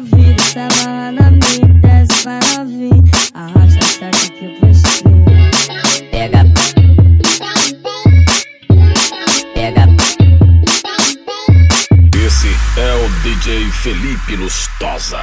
minha vida estava lá na minha desce vai lá vir. Arrasta a tarde que eu prestei. Pega. Pega. Esse é o DJ Felipe Lustosa.